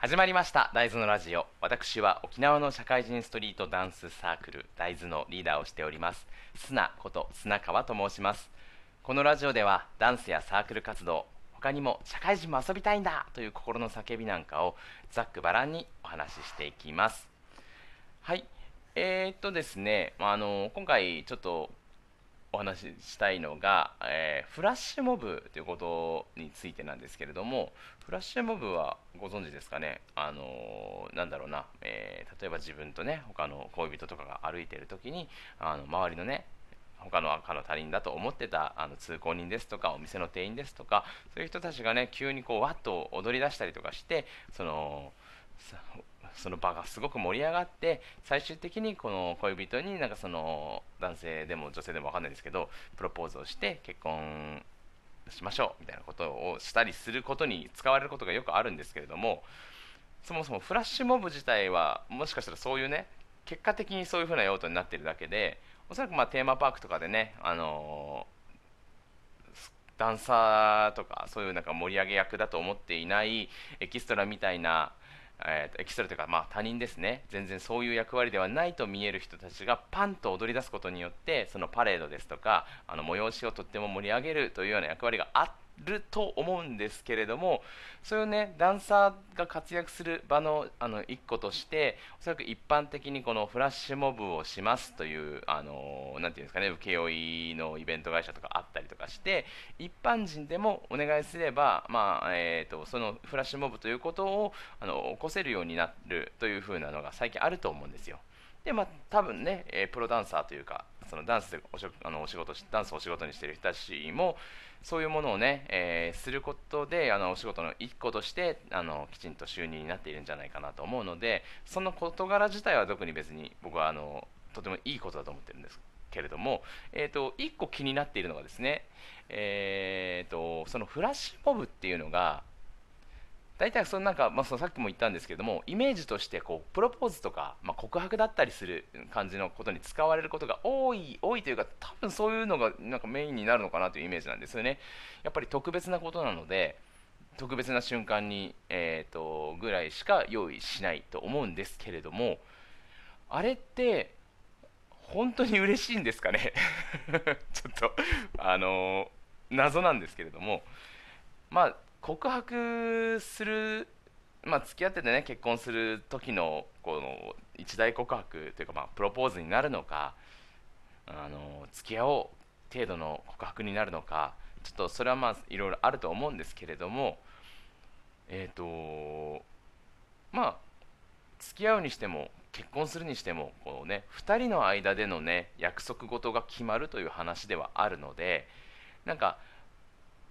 始まりました。大豆のラジオ。私は沖縄の社会人ストリートダンスサークル大豆のリーダーをしております。砂こと砂川と申します。このラジオではダンスやサークル活動他にも社会人も遊びたいんだという心の叫びなんかをざっくばらんにお話ししていきます。はい。えー、っとですね、まあ、あの今回ちょっとお話ししたいのが、えー、フラッシュモブということについてなんですけれどもフラッシュモブはご存知ですかね？あのー、なんだろうな、えー、例えば自分とね他の恋人とかが歩いてる時にあの周りのね他の赤の他人だと思ってたあの通行人ですとかお店の店員ですとかそういう人たちがね急にこうわっと踊り出したりとかしてそのその場がすごく盛り上がって最終的にこの恋人になんかその男性でも女性でも分かんないですけどプロポーズをして結婚しましょうみたいなことをしたりすることに使われることがよくあるんですけれどもそもそもフラッシュモブ自体はもしかしたらそういうね結果的にそういう風な用途になってるだけでおそらくまテーマパークとかでね、あの、ダンサーとかそういうなんか盛り上げ役だと思っていないエキストラみたいなえー、エキストラというか、まあ、他人ですね。全然そういう役割ではないと見える人たちがパンと踊り出すことによってそのパレードですとかあの催しをとっても盛り上げるというような役割があってると思うんですけれどもそういうねダンサーが活躍する場のあの一個としておそらく一般的にこのフラッシュモブをしますというあのなていうんですかね請負のイベント会社とかあったりとかして一般人でもお願いすれば、まあえーと、そのフラッシュモブということをあの起こせるようになるというふうなのが最近あると思うんですよ。でまあ多分ね、え、プロダンサーというかそのダンスでおしあのお仕事ダンスをお仕事にしてる人たちもそういうものをね、えー、することであのお仕事の一個としてあのきちんと収入になっているんじゃないかなと思うのでその事柄自体は特に別に僕はあのとてもいいことだと思ってるんですけれども、えーと、1個気になっているのがですね、えーとそのフラッシュモブっていうのが大体そのなんか、まあ、そのさっきも言ったんですけどもイメージとしてこうプロポーズとか、まあ、告白だったりする感じのことに使われることが多い多いというか多分そういうのがなんかメインになるのかなというイメージなんですよね。やっぱり特別なことなので特別な瞬間に、えーと、ぐらいしか用意しないと思うんですけれどもあれって本当に嬉しいんですかね？ちょっとあのー、謎なんですけれども。まあ告白する、まあ、付き合っててね結婚する時のこの一大告白というか、まあ、プロポーズになるのかあの付き合おう程度の告白になるのかちょっとそれはまあいろいろあると思うんですけれどもえっ、ー、とまあ付き合うにしても結婚するにしてもこう、ね、2人の間での、ね、約束事が決まるという話ではあるのでなんか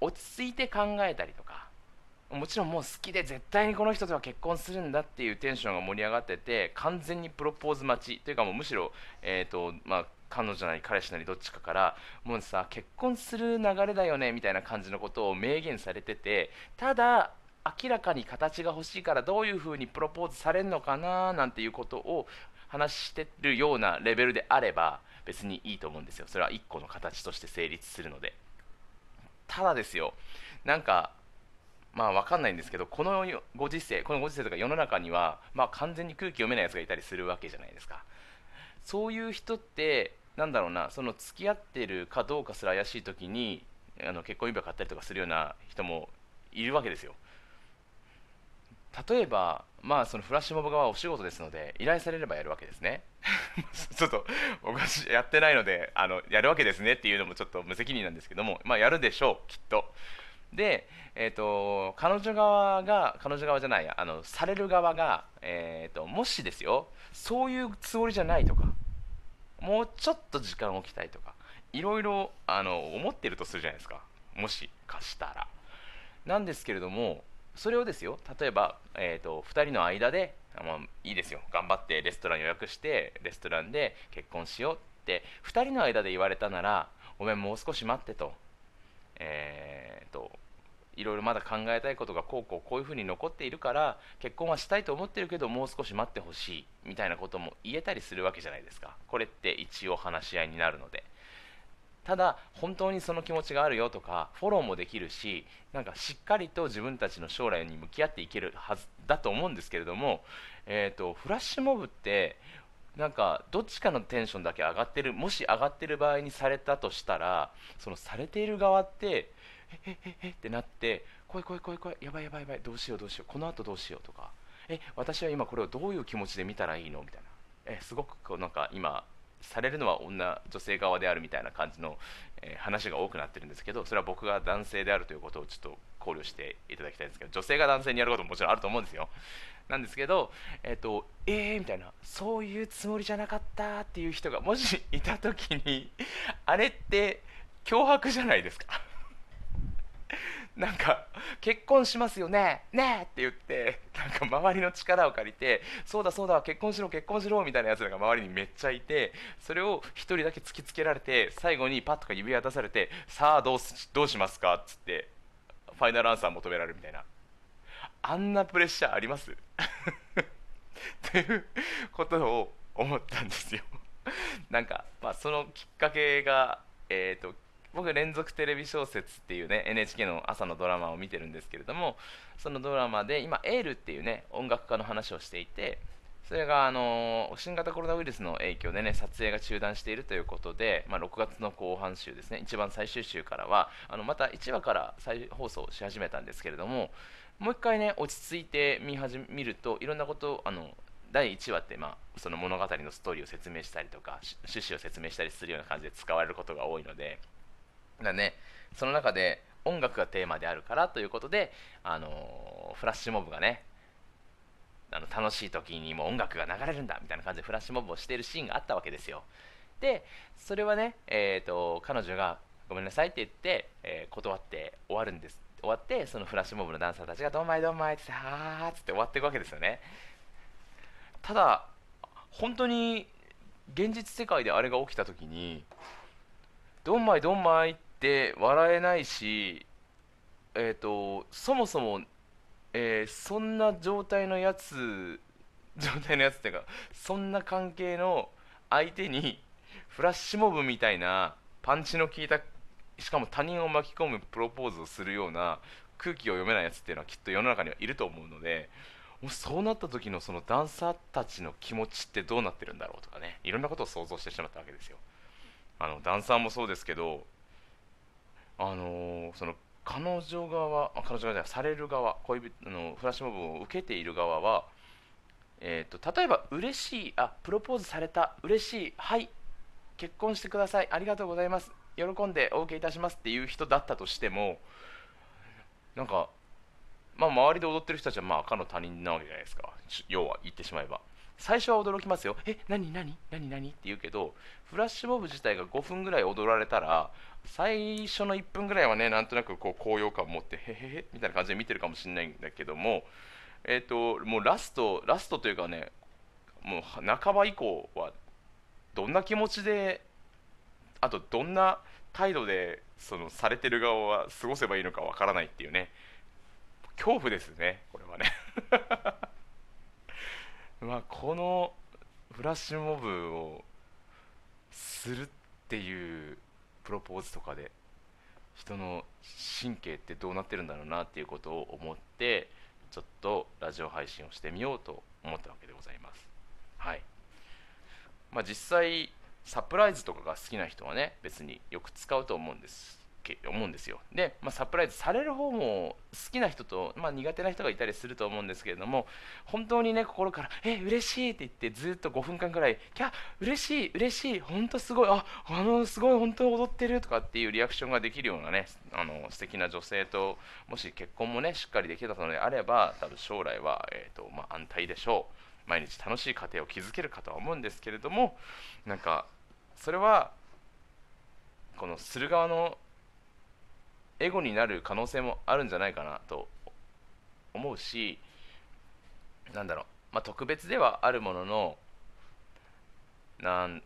落ち着いて考えたりとかもちろんもう好きで絶対にこの人とは結婚するんだっていうテンションが盛り上がってて完全にプロポーズ待ちというかもうむしろ、えーとまあ、彼女なり彼氏なりどっちかからもうさ結婚する流れだよねみたいな感じのことを明言されててただ明らかに形が欲しいからどういうふうにプロポーズされるのかななんていうことを話してるようなレベルであれば別にいいと思うんですよそれは1個の形として成立するので。ただですよ。なんかまあ分かんないんですけどこのご時世このご時世とか世の中には、まあ、完全に空気読めないやつがいたりするわけじゃないですか。そういう人ってなんだろうなその付き合ってるかどうかすら怪しい時にあの結婚指輪買ったりとかするような人もいるわけですよ。例えばまあそのフラッシュモブ側はお仕事ですので依頼されればやるわけですね。ちょっと僕はやってないのであのやるわけですねっていうのもちょっと無責任なんですけどもまあやるでしょうきっと。で、えーと、彼女側が彼女側じゃないあのされる側が、えーと、もしですよそういうつもりじゃないとかもうちょっと時間を置きたいとかいろいろあの思ってるとするじゃないですか。もしかしたら。なんですけれどもそれをですよ例えば、えーと、2人の間で、まあ、いいですよ頑張ってレストラン予約してレストランで結婚しようって2人の間で言われたならごめんもう少し待ってと,、えーと、いろいろまだ考えたいことがこうこうこういうふうに残っているから結婚はしたいと思ってるけどもう少し待ってほしいみたいなことも言えたりするわけじゃないですか。これって一応話し合いになるので。ただ本当にその気持ちがあるよとかフォローもできるしなんかしっかりと自分たちの将来に向き合っていけるはずだと思うんですけれども、えーと、フラッシュモブってなんかどっちかのテンションだけ上がってるもし上がってる場合にされたとしたらそのされている側ってえええってなって怖い怖い怖い怖いやばいやばいやばいどうしようどうしようこの後どうしようとかえ私は今これをどういう気持ちで見たらいいのみたいな。えすごくこうなんか今されるのは女女性側であるみたいな感じの、えー、話が多くなってるんですけどそれは僕が男性であるということをちょっと考慮していただきたいんですけど女性が男性にやることももちろんあると思うんですよ。なんですけどえっ、ー、とえーみたいな。そういうつもりじゃなかったっていう人がもしいた時にあれって脅迫じゃないですか。なんか結婚しますよねねえって言ってなんか周りの力を借りてそうだそうだ結婚しろ結婚しろみたいなやつらが周りにめっちゃいてそれを1人だけ突きつけられて最後にパッとか指輪出されてさあどうどうしますかっつってファイナルアンサー求められるみたいな。あんなプレッシャーあります？ということを思ったんですよ。なんか、まあ、そのきっかけが、えーと僕連続テレビ小説っていうね NHK の朝のドラマを見てるんですけれどもそのドラマで今エールっていうね音楽家の話をしていてそれがあの新型コロナウイルスの影響でね撮影が中断しているということで、まあ、6月の後半週ですね一番最終週からはあのまた1話から再放送し始めたんですけれどももう一回ね落ち着いて見始見るといろんなことあの第1話って、まあ、その物語のストーリーを説明したりとか趣旨を説明したりするような感じで使われることが多いのでだね。その中で音楽がテーマであるからということで、あのフラッシュモブがねあの楽しい時にも音楽が流れるんだみたいな感じでフラッシュモブをしているシーンがあったわけですよ。でそれはね、えーと、彼女がごめんなさいって言って、えー、断って終わるんです。終わってそのフラッシュモブのダンサーたちがどんまいどんまいってはーっつって終わっていくわけですよね。ただ本当に現実世界であれが起きた時にどんまいどんまいって笑えないし、えーと、そもそも、えー、そんな状態のやつ 状態のやつっていうかそんな関係の相手にフラッシュモブみたいなパンチの効いたしかも他人を巻き込むプロポーズをするような空気を読めないやつっていうのはきっと世の中にはいると思うのでもうそうなった時のそのダンサーたちの気持ちってどうなってるんだろうとかねいろんなことを想像してしまったわけですよ。あのダンサーもそうですけどあのその彼女側彼女側じゃされる側恋人のフラッシュモブを受けている側は、えーと、例えば嬉しいあプロポーズされた嬉しいはい結婚してくださいありがとうございます喜んでお受けいたしますっていう人だったとしてもなんかまあ周りで踊ってる人たちはまあ赤の他人なわけじゃないですか。要は言ってしまえば。最初は驚きますよえ何何何何？って言うけどフラッシュモブ自体が5分ぐらい踊られたら最初の1分ぐらいはねなんとなくこう高揚感を持ってへへへみたいな感じで見てるかもしれないんだけどもえっ、ー、ともうラストラストというかねもう半ば以降はどんな気持ちであとどんな態度でそのされてる側は過ごせばいいのかわからないっていうね。恐怖ですねこれはね。まあこのフラッシュモブをするっていうプロポーズとかで人の神経ってどうなってるんだろうなっていうことを思ってちょっとラジオ配信をしてみようと思ったわけでございます。はいまあ、実際サプライズとかが好きな人はね別によく使うと思うんです思うんですよ。で、まあ、サプライズされる方も好きな人と、まあ、苦手な人がいたりすると思うんですけれども本当にね心から「え嬉しい」って言ってずっと5分間ぐらい「キャ嬉しい嬉しい本当すごいああのすごい本当踊ってる」とかっていうリアクションができるようなねあの素敵な女性ともし結婚もねしっかりできたのであれば多分将来は、えーとまあ、安泰でしょう。毎日楽しい家庭を築けるかとは思うんですけれどもなんかそれはこのする側のエゴになる可能性もあるんじゃないかなと思うしなんだろう、まあ、特別ではあるもののなん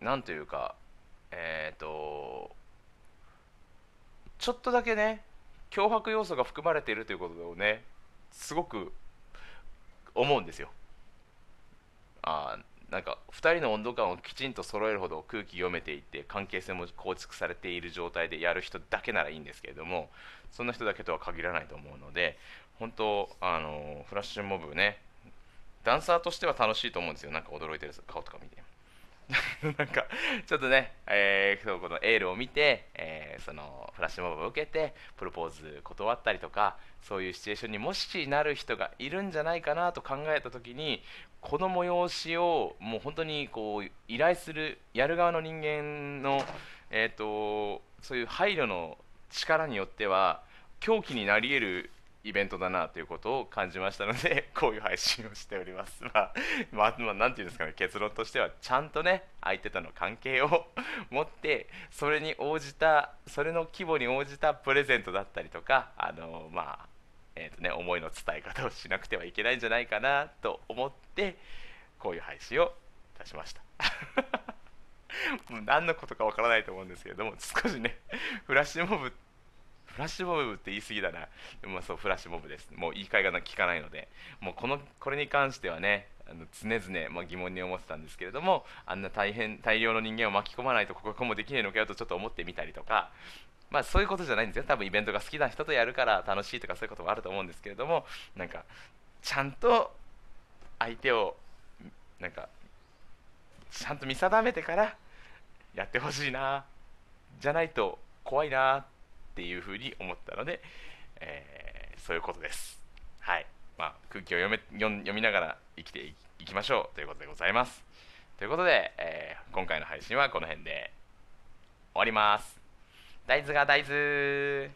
なんというかえっ、ー、とちょっとだけね脅迫要素が含まれているということをねすごく思うんですよ。あなんか2人の温度感をきちんと揃えるほど空気読めていて関係性も構築されている状態でやる人だけならいいんですけれどもそんな人だけとは限らないと思うので本当あのフラッシュモブねダンサーとしては楽しいと思うんですよ。なんか驚いてる顔とか見て。なんかちょっとね、えー、このエールを見て、えー、そのフラッシュモブを受けてプロポーズ断ったりとかそういうシチュエーションにもしなる人がいるんじゃないかなと考えた時にこの催しをもう本当にこう依頼するやる側の人間の、えーと、そういう配慮の力によっては狂気になり得るイベントだなということを感じましたので こういう配信をしております。まあ、まあ、まあ、なんていうんですかね結論としてはちゃんとね相手との関係を持ってそれに応じたそれの規模に応じたプレゼントだったりとかあのまあえーとね、思いの伝え方をしなくてはいけないんじゃないかなと思ってこういう配信をいたしました 何のことかわからないと思うんですけれども少しねフラッシュモブフラッシュモブって言い過ぎだな。でもそうフラッシュモブです。もう言い換えが聞かないので。もうこのこれに関してはねあの常々、まあ、疑問に思ってたんですけれどもあんな大変大量の人間を巻き込まないとここもできないのかよとちょっと思ってみたりとかまあそういうことじゃないんですよ。多分イベントが好きな人とやるから楽しいとかそういうこともあると思うんですけれどもなんかちゃんと相手をなんかちゃんと見定めてからやってほしいなじゃないと怖いなっていうふうに思ったので、えー、そういうことです。はい。まあ空気を読め読みながら生きていきましょう。ということでございます。ということで、えー、今回の配信はこの辺で終わります。大豆が大豆